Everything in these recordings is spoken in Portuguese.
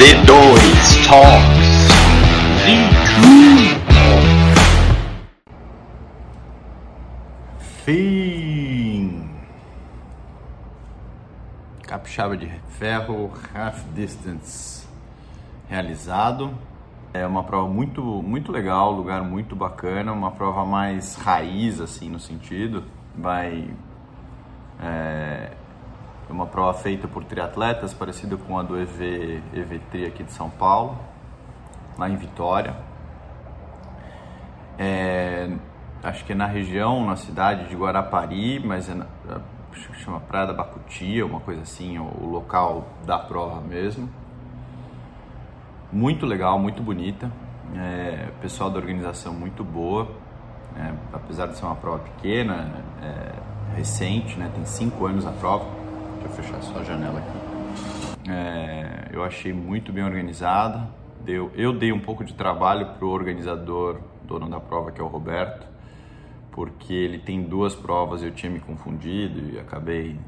V2 Talks. V2 Fim! Capixaba de ferro half distance realizado. É uma prova muito muito legal, lugar muito bacana, uma prova mais raiz assim no sentido. Vai é, é uma prova feita por triatletas, parecida com a do EV EVT aqui de São Paulo, lá em Vitória. É, acho que é na região, na cidade de Guarapari, mas é na, chama Praia da Bacutia, uma coisa assim, o, o local da prova mesmo. Muito legal, muito bonita. É, pessoal da organização muito boa, é, apesar de ser uma prova pequena, é, recente, né, tem cinco anos a prova. Deixa eu fechar só a janela aqui. É, eu achei muito bem organizada. Deu, eu dei um pouco de trabalho para o organizador, dono da prova, que é o Roberto, porque ele tem duas provas e eu tinha me confundido e acabei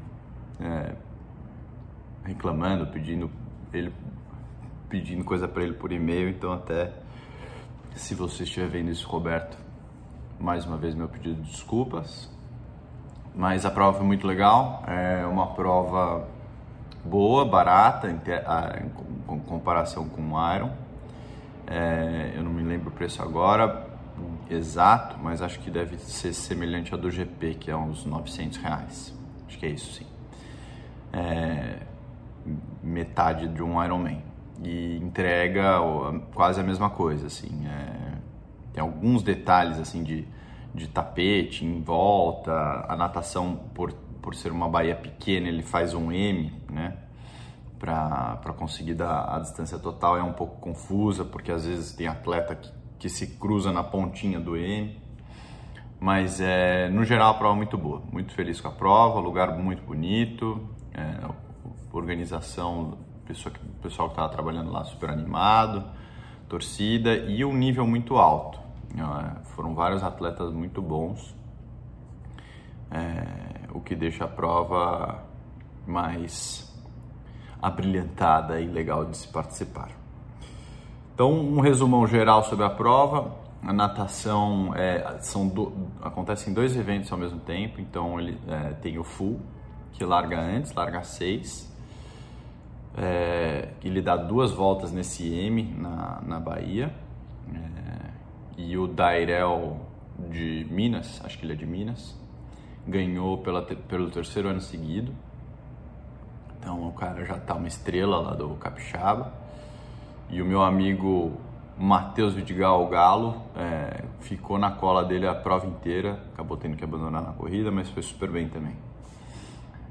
é, reclamando, pedindo ele pedindo coisa para ele por e-mail, então até se você estiver vendo isso, Roberto, mais uma vez meu pedido de desculpas. Mas a prova foi muito legal, é uma prova boa, barata em, em comparação com o Iron. É, eu não me lembro o preço agora exato, mas acho que deve ser semelhante ao do GP, que é uns 900 reais. Acho que é isso sim. É, metade de um Ironman e entrega quase a mesma coisa, assim. É, tem alguns detalhes, assim, de, de tapete em volta, a natação, por, por ser uma baía pequena, ele faz um M, né? Para conseguir dar a distância total é um pouco confusa, porque às vezes tem atleta que, que se cruza na pontinha do M. Mas é, no geral a prova é muito boa, muito feliz com a prova, lugar muito bonito, é, organização pessoa, pessoal que estava trabalhando lá super animado, torcida e um nível muito alto. Foram vários atletas muito bons, é, o que deixa a prova mais abrilhantada e legal de se participar. Então, um resumão geral sobre a prova. A natação é, são do, dois eventos ao mesmo tempo, então ele é, tem o full, que larga antes, larga às 6, é, ele dá duas voltas nesse M na, na Bahia. É, e o Dairel de Minas, acho que ele é de Minas, ganhou pela, pelo terceiro ano seguido. Então o cara já tá uma estrela lá do Capixaba. E o meu amigo Matheus Vidigal Galo é, ficou na cola dele a prova inteira, acabou tendo que abandonar na corrida, mas foi super bem também.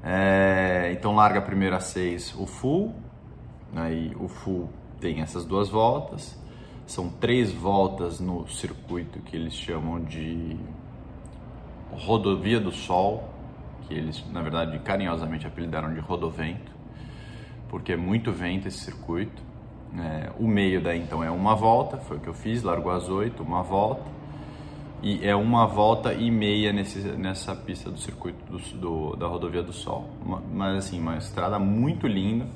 É, então larga a primeira seis o full, aí o full tem essas duas voltas, são três voltas no circuito que eles chamam de Rodovia do Sol, que eles na verdade carinhosamente apelidaram de Rodovento, porque é muito vento esse circuito. É, o meio daí então é uma volta, foi o que eu fiz, largou às oito, uma volta e é uma volta e meia nesse, nessa pista do circuito do, do, da rodovia do Sol. Uma, mas assim, uma estrada muito linda,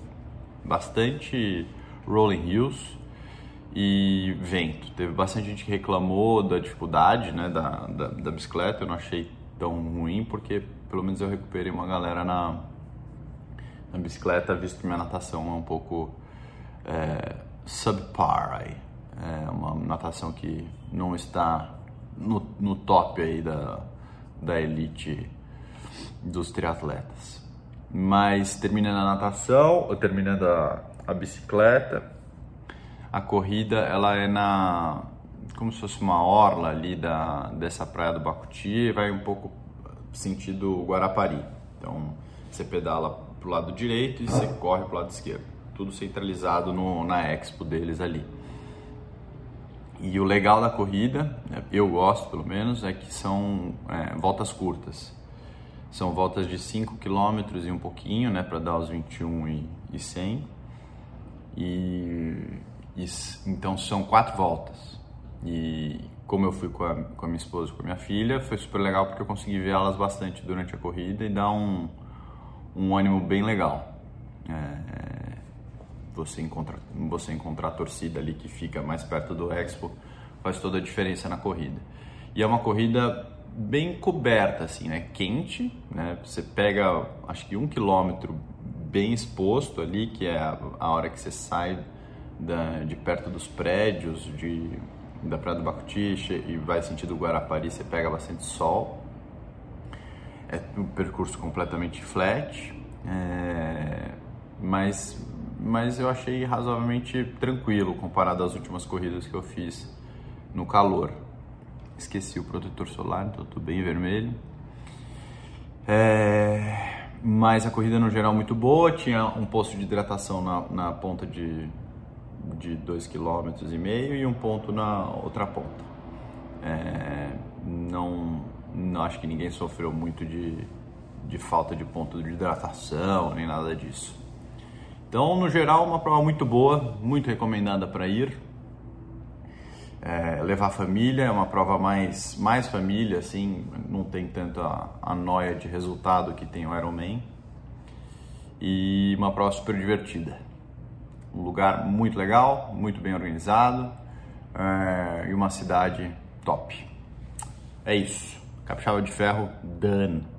bastante rolling hills e vento. Teve bastante gente que reclamou da dificuldade né, da, da, da bicicleta, eu não achei tão ruim porque pelo menos eu recuperei uma galera na, na bicicleta, visto que minha natação é um pouco é, subpar aí. É uma natação que não está no, no top aí da, da elite dos triatletas. Mas terminando a natação, terminando a, a bicicleta, a corrida ela é na como se fosse uma orla ali da, dessa praia do Bacuti e vai um pouco sentido Guarapari. Então você pedala pro lado direito e você corre pro lado esquerdo. Tudo centralizado no, na expo deles ali. E o legal da corrida, né, eu gosto pelo menos, é que são é, voltas curtas. São voltas de 5 km e um pouquinho, né, para dar os 21 e, e 100. E, e, então são quatro voltas. E como eu fui com a, com a minha esposa e com a minha filha, foi super legal porque eu consegui ver elas bastante durante a corrida e dar um, um ânimo bem legal. É, você encontrar, você encontrar a torcida ali que fica mais perto do Expo faz toda a diferença na corrida. E é uma corrida bem coberta, assim, né? Quente, né? Você pega, acho que um quilômetro bem exposto ali, que é a hora que você sai da, de perto dos prédios de, da Praia do Bacutiche e vai sentido Guarapari, você pega bastante sol. É um percurso completamente flat, é, mas, mas eu achei razoavelmente tranquilo comparado às últimas corridas que eu fiz no calor. Esqueci o protetor solar, então estou bem vermelho. É, mas a corrida no geral muito boa, tinha um posto de hidratação na, na ponta de, de 2,5 km e meio e um ponto na outra ponta. É, não, não acho que ninguém sofreu muito de, de falta de ponto de hidratação nem nada disso. Então, no geral, uma prova muito boa, muito recomendada para ir. É, levar família é uma prova mais, mais família, assim, não tem tanta a noia de resultado que tem o Ironman. E uma prova super divertida. Um lugar muito legal, muito bem organizado é, e uma cidade top. É isso. Capixaba de Ferro, done.